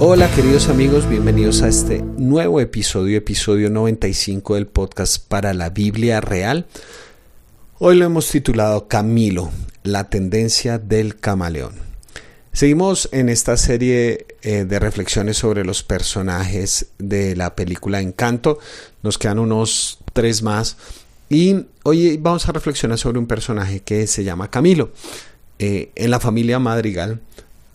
Hola queridos amigos, bienvenidos a este nuevo episodio, episodio 95 del podcast para la Biblia Real. Hoy lo hemos titulado Camilo, la tendencia del camaleón. Seguimos en esta serie eh, de reflexiones sobre los personajes de la película Encanto. Nos quedan unos tres más. Y hoy vamos a reflexionar sobre un personaje que se llama Camilo. Eh, en la familia Madrigal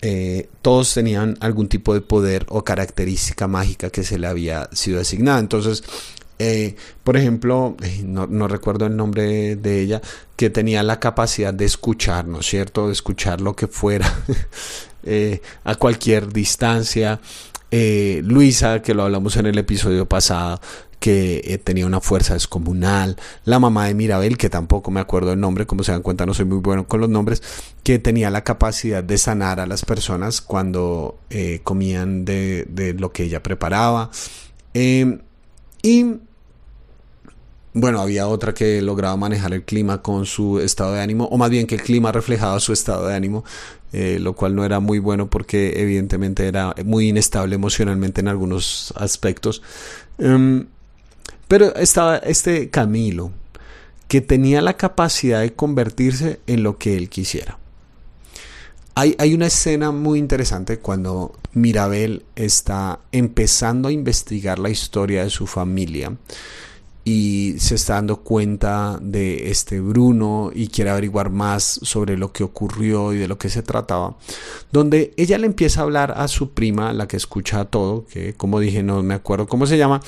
eh, todos tenían algún tipo de poder o característica mágica que se le había sido asignada. Entonces, eh, por ejemplo, eh, no, recuerdo el nombre de ella, que tenía la capacidad de escuchar, ¿no es cierto? De escuchar lo que fuera a cualquier distancia. Luisa, que lo hablamos en el episodio pasado, que eh, tenía una fuerza descomunal, la mamá de Mirabel, que tampoco me acuerdo el nombre, como se dan cuenta no soy muy bueno con los nombres, que tenía la capacidad de sanar a las personas cuando eh, comían de, lo que ella preparaba. Em, y bueno, había otra que lograba manejar el clima con su estado de ánimo, o más bien que el clima reflejaba su estado de ánimo, eh, lo cual no era muy bueno porque evidentemente era muy inestable emocionalmente en algunos aspectos. Em, pero estaba este Camilo, que tenía la capacidad de convertirse en lo que él quisiera. Hay, hay, una escena muy interesante cuando Mirabel está empezando a investigar la historia de su familia y se está dando cuenta de este Bruno y quiere averiguar más sobre lo que ocurrió y de lo que se trataba, donde ella le empieza a hablar a su prima, la que escucha todo, que como dije no me acuerdo cómo se llama,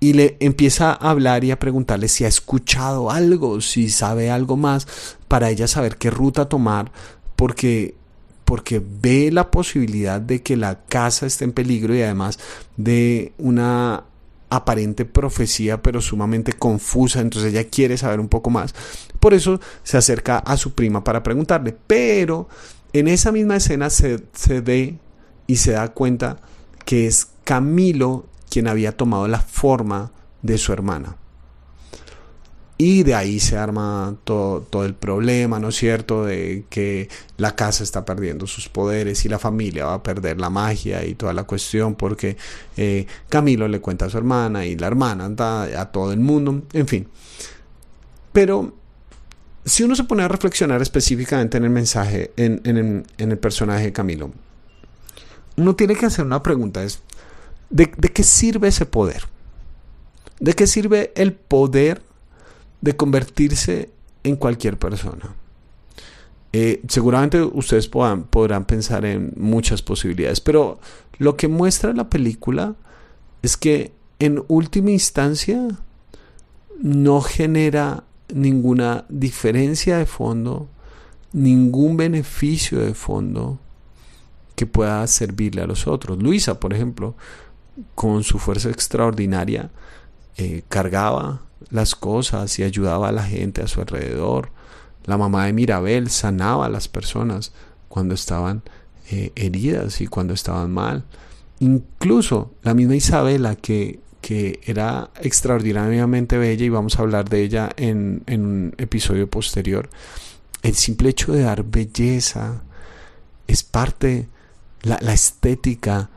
y le empieza a hablar y a preguntarle si ha escuchado algo, si sabe algo más, para ella saber qué ruta tomar, porque porque ve la posibilidad de que la casa esté en peligro y además de una aparente profecía pero sumamente confusa, entonces ella quiere saber un poco más. Por eso se acerca a su prima para preguntarle, pero en esa misma escena se, se ve y se da cuenta que es Camilo quien había tomado la forma de su hermana. Y de ahí se arma todo, todo, el problema, ¿no es cierto?, de que la casa está perdiendo sus poderes y la familia va a perder la magia y toda la cuestión porque eh, Camilo le cuenta a su hermana y la hermana anda a todo el mundo, en fin. Pero si uno se pone a reflexionar específicamente en el mensaje, en, en el personaje de Camilo, uno tiene que hacer una pregunta, es, ¿De, qué sirve ese poder? ¿De qué sirve el poder de convertirse en cualquier persona? Eh, seguramente ustedes podrán pensar en muchas posibilidades, pero lo que muestra la película es que en última instancia no genera ninguna diferencia de fondo, ningún beneficio de fondo que pueda servirle a los otros. Luisa, por ejemplo, con su fuerza extraordinaria, eh, cargaba las cosas y ayudaba a la gente a su alrededor. La mamá de Mirabel sanaba a las personas cuando estaban eh, heridas y cuando estaban mal. Incluso la misma Isabela, que, que, era extraordinariamente bella, y vamos a hablar de ella en, en un episodio posterior, el simple hecho de dar belleza es parte, la, la estética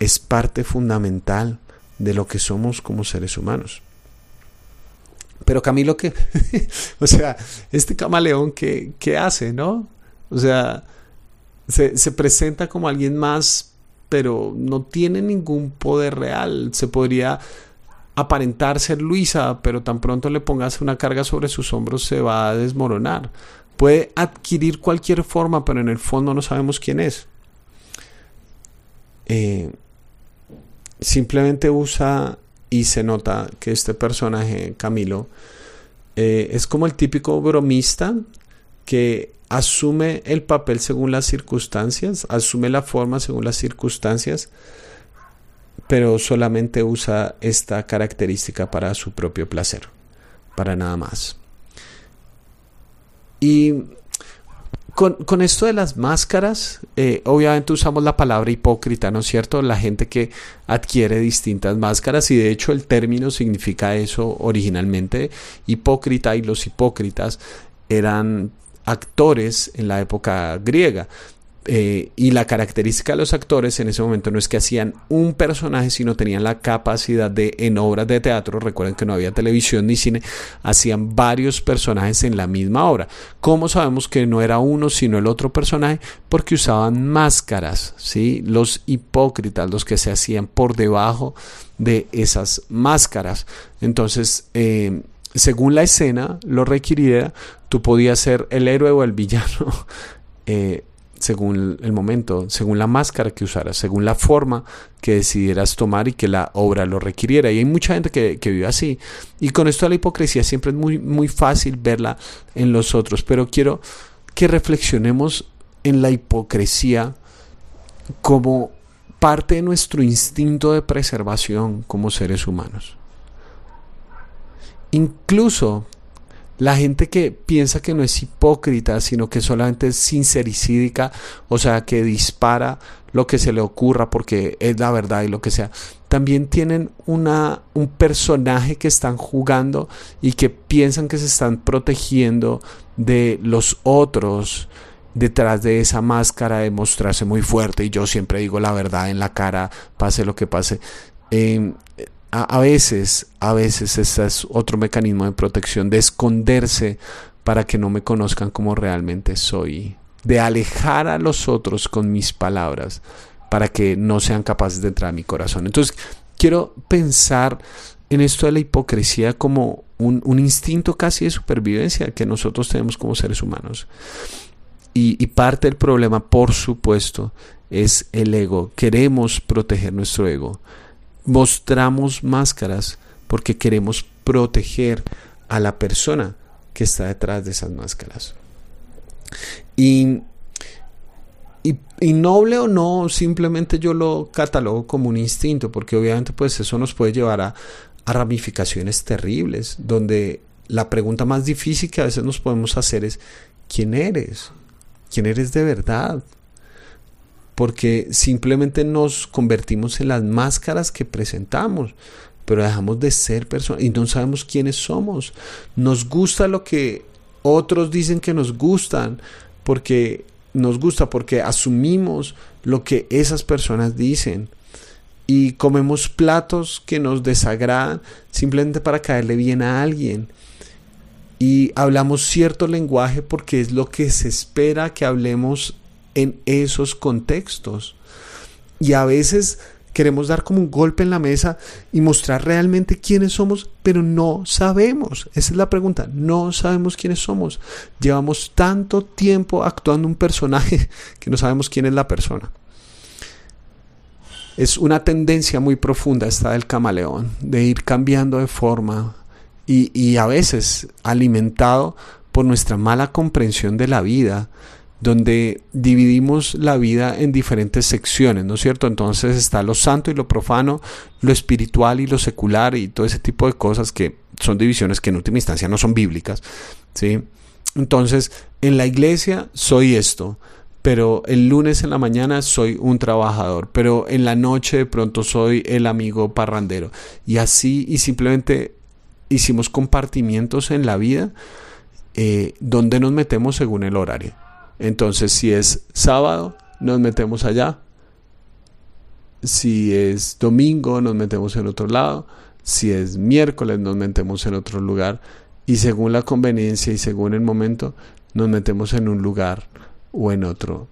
es parte fundamental de lo que somos como seres humanos. Pero Camilo, ¿qué? o sea, este camaleón, ¿qué, ¿qué, hace, no? O sea, se, se presenta como alguien más, pero no tiene ningún poder real. Se podría aparentar ser Luisa, pero tan pronto le pongas una carga sobre sus hombros se va a desmoronar. Puede adquirir cualquier forma, pero en el fondo no sabemos quién es. Eh, simplemente usa y se nota que este personaje, Camilo, eh, es como el típico bromista que asume el papel según las circunstancias, asume la forma según las circunstancias, pero solamente usa esta característica para su propio placer, para nada más. Y con, esto de las máscaras, eh, obviamente usamos la palabra hipócrita, ¿no es cierto? La gente que adquiere distintas máscaras y de hecho el término significa eso originalmente. Hipócrita y los hipócritas eran actores en la época griega. Eh, y la característica de los actores en ese momento no es que hacían un personaje, sino tenían la capacidad de, en obras de teatro, recuerden que no había televisión ni cine, hacían varios personajes en la misma obra. ¿Cómo sabemos que no era uno, sino el otro personaje? Porque usaban máscaras, ¿sí? Los hipócritas, los que se hacían por debajo de esas máscaras. Entonces, eh, según la escena lo requiriera, tú podías ser el héroe o el villano. Eh, según el momento, según la máscara que usaras, según la forma que decidieras tomar y que la obra lo requiriera. Y hay mucha gente que, vive así. Y con esto la hipocresía siempre es muy, muy fácil verla en los otros. Pero quiero que reflexionemos en la hipocresía como parte de nuestro instinto de preservación como seres humanos. Incluso la gente que piensa que no es hipócrita, sino que solamente es sincericídica, o sea, que dispara lo que se le ocurra porque es la verdad y lo que sea, también tienen una, un personaje que están jugando y que piensan que se están protegiendo de los otros detrás de esa máscara de mostrarse muy fuerte y yo siempre digo la verdad en la cara, pase lo que pase. Em, a, veces, a veces ese es otro mecanismo de protección, de esconderse para que no me conozcan como realmente soy, de alejar a los otros con mis palabras para que no sean capaces de entrar a mi corazón. Entonces, quiero pensar en esto de la hipocresía como un, instinto casi de supervivencia que nosotros tenemos como seres humanos. Y, parte del problema, por supuesto, es el ego. Queremos proteger nuestro ego mostramos máscaras porque queremos proteger a la persona que está detrás de esas máscaras. Y, y, noble o no, simplemente yo lo catalogo como un instinto, porque obviamente pues eso nos puede llevar a, a ramificaciones terribles, donde la pregunta más difícil que a veces nos podemos hacer es, ¿quién eres? ¿Quién eres de verdad? Porque simplemente nos convertimos en las máscaras que presentamos, pero dejamos de ser personas y no sabemos quiénes somos. Nos gusta lo que otros dicen que nos gustan, porque nos gusta, porque asumimos lo que esas personas dicen. Y comemos platos que nos desagradan simplemente para caerle bien a alguien. Y hablamos cierto lenguaje porque es lo que se espera que hablemos en esos contextos. Y a veces queremos dar como un golpe en la mesa y mostrar realmente quiénes somos, pero no sabemos. Esa es la pregunta. No sabemos quiénes somos. Llevamos tanto tiempo actuando un personaje que no sabemos quién es la persona. Es una tendencia muy profunda esta del camaleón, de ir cambiando de forma y, y a veces alimentado por nuestra mala comprensión de la vida, donde dividimos la vida en diferentes secciones, ¿no es cierto? Entonces está lo santo y lo profano, lo espiritual y lo secular y todo ese tipo de cosas que son divisiones que en última instancia no son bíblicas, ¿sí? Entonces, en la iglesia soy esto, pero el lunes en la mañana soy un trabajador, pero en la noche de pronto soy el amigo parrandero. Y así, y simplemente hicimos compartimientos en la vida eh, donde nos metemos según el horario. Entonces, si es sábado, nos metemos allá. Si es domingo, nos metemos en otro lado. Si es miércoles, nos metemos en otro lugar. Y según la conveniencia y según el momento, nos metemos en un lugar o en otro.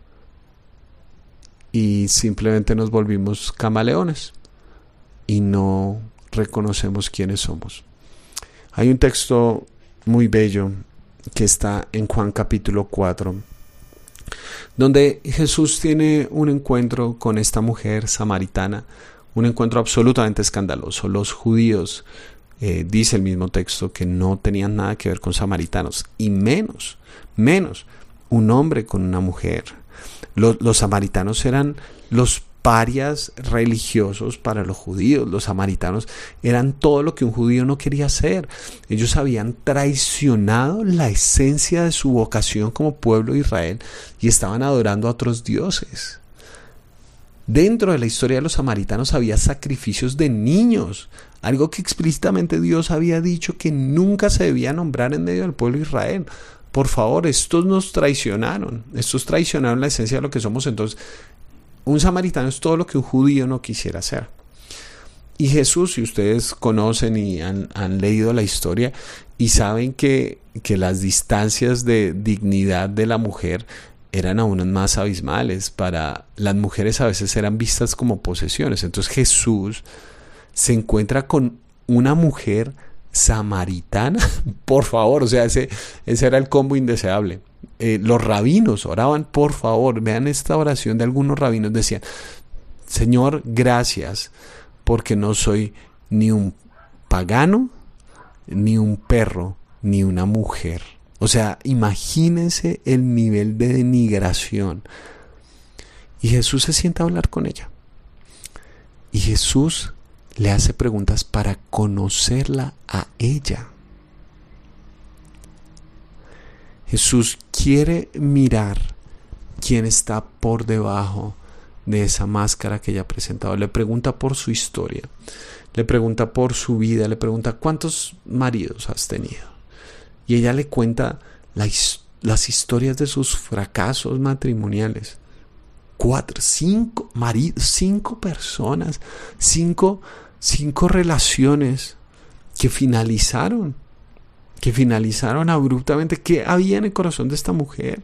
Y simplemente nos volvimos camaleones. Y no reconocemos quiénes somos. Hay un texto muy bello que está en Juan capítulo 4 donde Jesús tiene un encuentro con esta mujer samaritana, un encuentro absolutamente escandaloso. Los judíos, eh, dice el mismo texto, que no tenían nada que ver con samaritanos, y menos, menos un hombre con una mujer. Los, los samaritanos eran los parias religiosos para los judíos. Los samaritanos eran todo lo que un judío no quería ser. Ellos habían traicionado la esencia de su vocación como pueblo de Israel y estaban adorando a otros dioses. Dentro de la historia de los samaritanos había sacrificios de niños, algo que explícitamente Dios había dicho que nunca se debía nombrar en medio del pueblo de Israel por favor, estos nos traicionaron, estos traicionaron la esencia de lo que somos. Entonces, un samaritano es todo lo que un judío no quisiera hacer. Y Jesús, si ustedes conocen y han, leído la historia y saben que, que, las distancias de dignidad de la mujer eran aún más abismales. Para las mujeres a veces eran vistas como posesiones. Entonces Jesús se encuentra con una mujer samaritana. Por favor, o sea, ese, ese era el combo indeseable. Eh, los rabinos oraban, por favor, vean esta oración de algunos rabinos, decían, Señor, gracias porque no soy ni un pagano, ni un perro, ni una mujer. O sea, imagínense el nivel de denigración. Y Jesús se sienta a hablar con ella. Y Jesús le hace preguntas para conocerla a ella. Jesús quiere mirar quién está por debajo de esa máscara que ella ha presentado. Le pregunta por su historia, le pregunta por su vida, le pregunta cuántos maridos has tenido. Y ella le cuenta las historias de sus fracasos matrimoniales. Cuatro, cinco maridos, cinco personas, cinco, cinco relaciones que finalizaron, que finalizaron abruptamente. ¿Qué había en el corazón de esta mujer?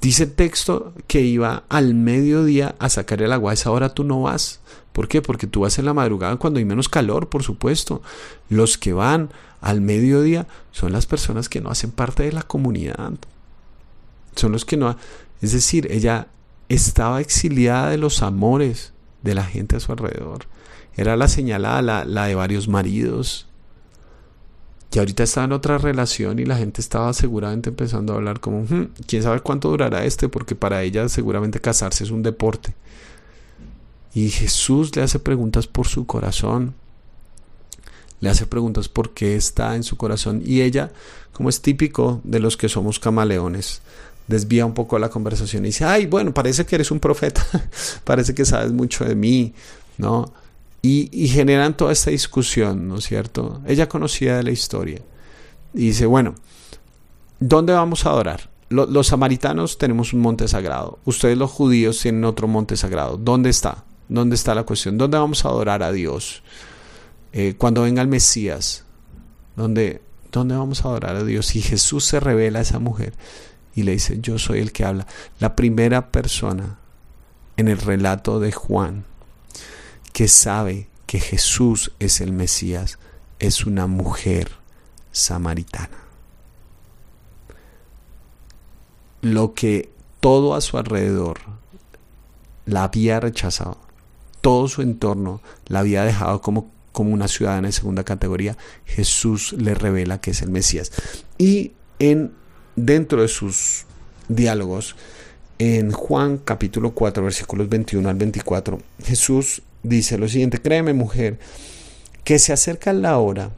Dice el texto que iba al mediodía a sacar el agua. A esa hora tú no vas. ¿Por qué? Porque tú vas en la madrugada cuando hay menos calor, por supuesto. Los que van al mediodía son las personas que no hacen parte de la comunidad. Son los que no... Es decir, ella estaba exiliada de los amores de la gente a su alrededor. Era la señalada, la, la de varios maridos, y ahorita estaba en otra relación y la gente estaba seguramente empezando a hablar como, hmm, quién sabe cuánto durará este, porque para ella seguramente casarse es un deporte. Y Jesús le hace preguntas por su corazón, le hace preguntas por qué está en su corazón. Y ella, como es típico de los que somos camaleones, desvía un poco la conversación y dice, ay, bueno, parece que eres un profeta, parece que sabes mucho de mí, ¿no? Y, generan toda esta discusión, ¿no es cierto? Ella conocía de la historia y dice, bueno, ¿dónde vamos a adorar? los samaritanos tenemos un monte sagrado, ustedes los judíos tienen otro monte sagrado, ¿dónde está? ¿Dónde está la cuestión? ¿Dónde vamos a adorar a Dios? Eh, cuando venga el Mesías, ¿dónde, ¿dónde vamos a adorar a Dios? Y Jesús se revela a esa mujer y le dice, yo soy el que habla. La primera persona en el relato de Juan que sabe que Jesús es el Mesías es una mujer samaritana. Lo que todo a su alrededor la había rechazado, todo su entorno la había dejado como, como una ciudadana de segunda categoría, Jesús le revela que es el Mesías. Y en, dentro de sus diálogos, en Juan capítulo 4, versículos 21 al 24, Jesús dice lo siguiente, créeme mujer, que se acerca la hora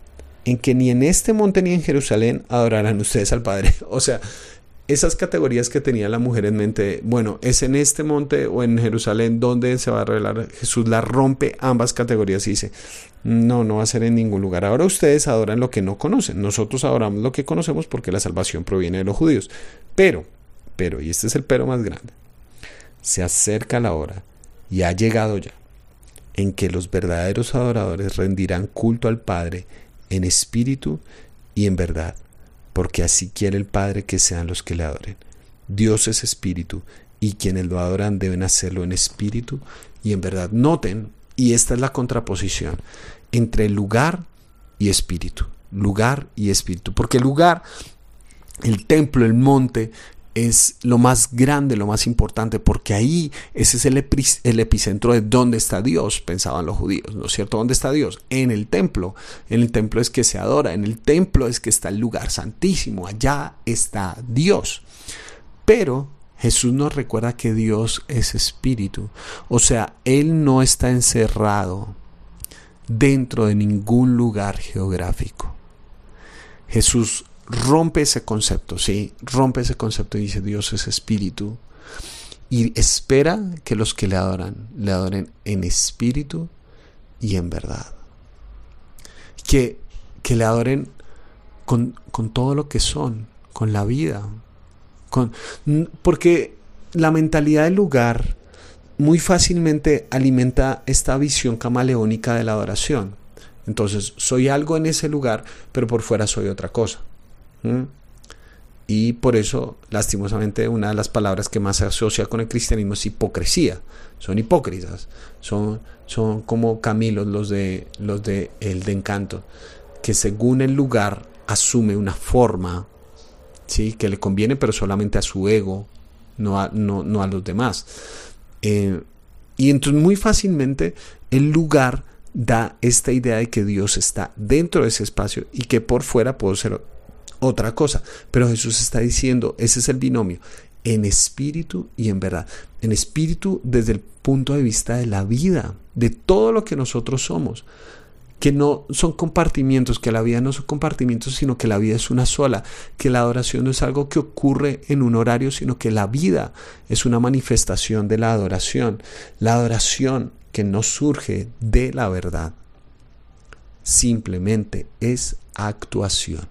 en que ni en este monte ni en Jerusalén adorarán ustedes al Padre. O sea, esas categorías que tenía la mujer en mente, bueno, es en este monte o en Jerusalén donde se va a revelar Jesús, la rompe ambas categorías y dice, no, no va a ser en ningún lugar. Ahora ustedes adoran lo que no conocen, nosotros adoramos lo que conocemos porque la salvación proviene de los judíos. Pero, pero, y este es el pero más grande, se acerca la hora y ha llegado ya en que los verdaderos adoradores rendirán culto al Padre en espíritu y en verdad, porque así quiere el Padre que sean los que le adoren. Dios es espíritu y quienes lo adoran deben hacerlo en espíritu y en verdad. Noten, y esta es la contraposición entre lugar y espíritu. Lugar y espíritu. Porque el lugar, el templo, el monte, es lo más grande, lo más importante, porque ahí ese es el, epicentro de dónde está Dios, pensaban los judíos, ¿no es cierto? ¿Dónde está Dios? En el templo. En el templo es que se adora, en el templo es que está el lugar santísimo, allá está Dios. Pero Jesús nos recuerda que Dios es espíritu, o sea, Él no está encerrado dentro de ningún lugar geográfico. Jesús rompe ese concepto, ¿sí? Rompe ese concepto y dice Dios es espíritu. Y espera que los que le adoran, le adoren en espíritu y en verdad. Que, que le adoren con, con todo lo que son, con la vida. Con, porque la mentalidad del lugar muy fácilmente alimenta esta visión camaleónica de la adoración. Entonces, soy algo en ese lugar, pero por fuera soy otra cosa. Y por eso, lastimosamente, una de las palabras que más se asocia con el cristianismo es hipocresía. Son hipócritas. Son, son como Camilos los de, los de El de Encanto, que según el lugar asume una forma ¿sí? que le conviene, pero solamente a su ego, no a, no, a los demás. Eh, y entonces muy fácilmente el lugar da esta idea de que Dios está dentro de ese espacio y que por fuera puede ser otra cosa. Pero Jesús está diciendo, ese es el binomio, en espíritu y en verdad. En espíritu desde el punto de vista de la vida, de todo lo que nosotros somos que no son compartimientos, que la vida no son compartimientos, sino que la vida es una sola, que la adoración no es algo que ocurre en un horario, sino que la vida es una manifestación de la adoración, la adoración que no surge de la verdad, simplemente es actuación.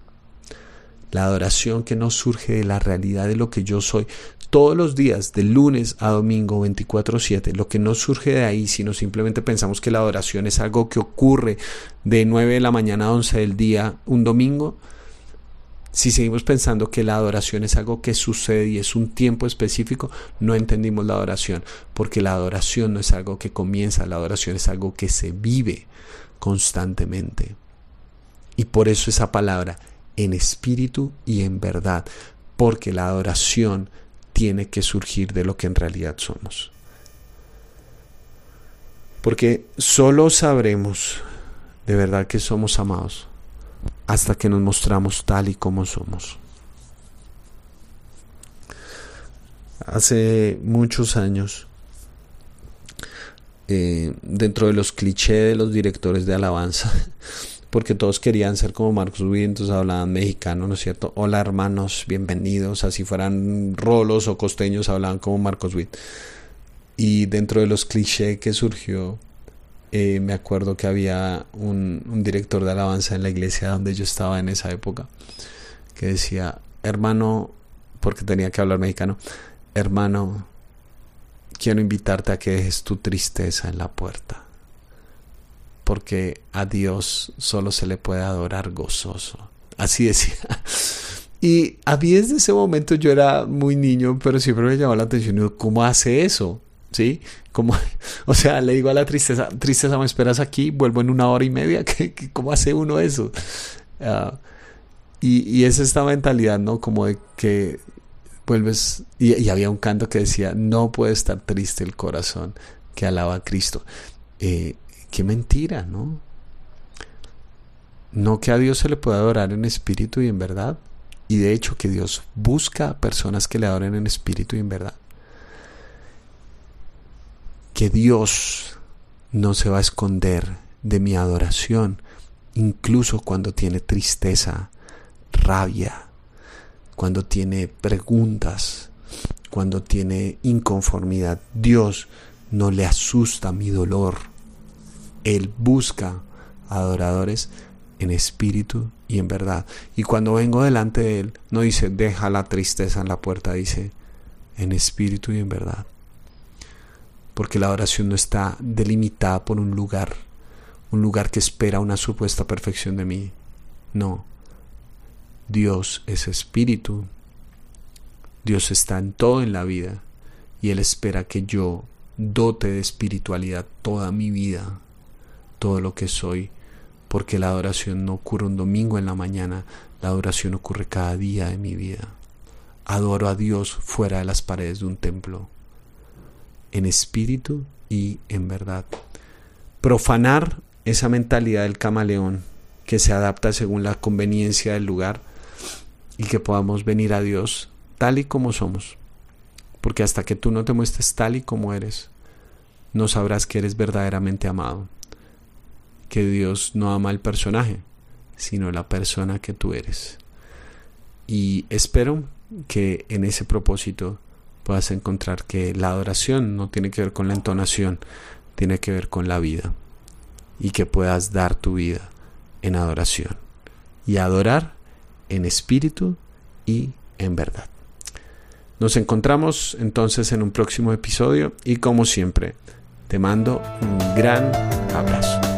La adoración que no surge de la realidad de lo que yo soy, todos los días, de lunes a domingo 24/7, lo que no surge de ahí, sino simplemente pensamos que la adoración es algo que ocurre de 9 de la mañana a 11 del día un domingo, si seguimos pensando que la adoración es algo que sucede y es un tiempo específico, no entendimos la adoración, porque la adoración no es algo que comienza, la adoración es algo que se vive constantemente. Y por eso esa palabra, en espíritu y en verdad, porque la adoración tiene que surgir de lo que en realidad somos. Porque solo sabremos de verdad que somos amados hasta que nos mostramos tal y como somos. Hace muchos años, eh, dentro de los clichés de los directores de alabanza, porque todos querían ser como Marcos Witt, entonces hablaban mexicano, ¿no es cierto? Hola hermanos, bienvenidos, así fueran rolos o costeños, hablaban como Marcos Witt. Y dentro de los clichés que surgió, eh, me acuerdo que había un, un director de alabanza en la iglesia donde yo estaba en esa época, que decía, hermano, porque tenía que hablar mexicano, hermano, quiero invitarte a que dejes tu tristeza en la puerta porque a Dios solo se le puede adorar gozoso. Así decía. Y a mí desde ese momento yo era muy niño, pero siempre me llamó la atención, ¿cómo hace eso? ¿Sí? Como, o sea, le digo a la tristeza, tristeza, me esperas aquí, vuelvo en una hora y media, ¿cómo hace uno eso? Ah, y, y, es esta mentalidad, ¿no? Como de que vuelves, y, había un canto que decía, no puede estar triste el corazón que alaba a Cristo. Eh, Qué mentira, ¿no? No que a Dios se le pueda adorar en espíritu y en verdad. Y de hecho que Dios busca personas que le adoren en espíritu y en verdad. Que Dios no se va a esconder de mi adoración, incluso cuando tiene tristeza, rabia, cuando tiene preguntas, cuando tiene inconformidad. Dios no le asusta mi dolor él busca adoradores en espíritu y en verdad. Y cuando vengo delante de Él, no dice, deja la tristeza en la puerta, dice, en espíritu y en verdad. Porque la oración no está delimitada por un lugar, un lugar que espera una supuesta perfección de mí. No. Dios es espíritu. Dios está en todo en la vida y Él espera que yo dote de espiritualidad toda mi vida todo lo que soy, porque la adoración no ocurre un domingo en la mañana, la adoración ocurre cada día de mi vida. Adoro a Dios fuera de las paredes de un templo, en espíritu y en verdad. Profanar esa mentalidad del camaleón que se adapta según la conveniencia del lugar y que podamos venir a Dios tal y como somos. Porque hasta que tú no te muestres tal y como eres, no sabrás que eres verdaderamente amado que Dios no ama el personaje, sino la persona que tú eres. Y espero que en ese propósito puedas encontrar que la adoración no tiene que ver con la entonación, tiene que ver con la vida. Y que puedas dar tu vida en adoración. Y adorar en espíritu y en verdad. Nos encontramos entonces en un próximo episodio y como siempre, te mando un gran abrazo.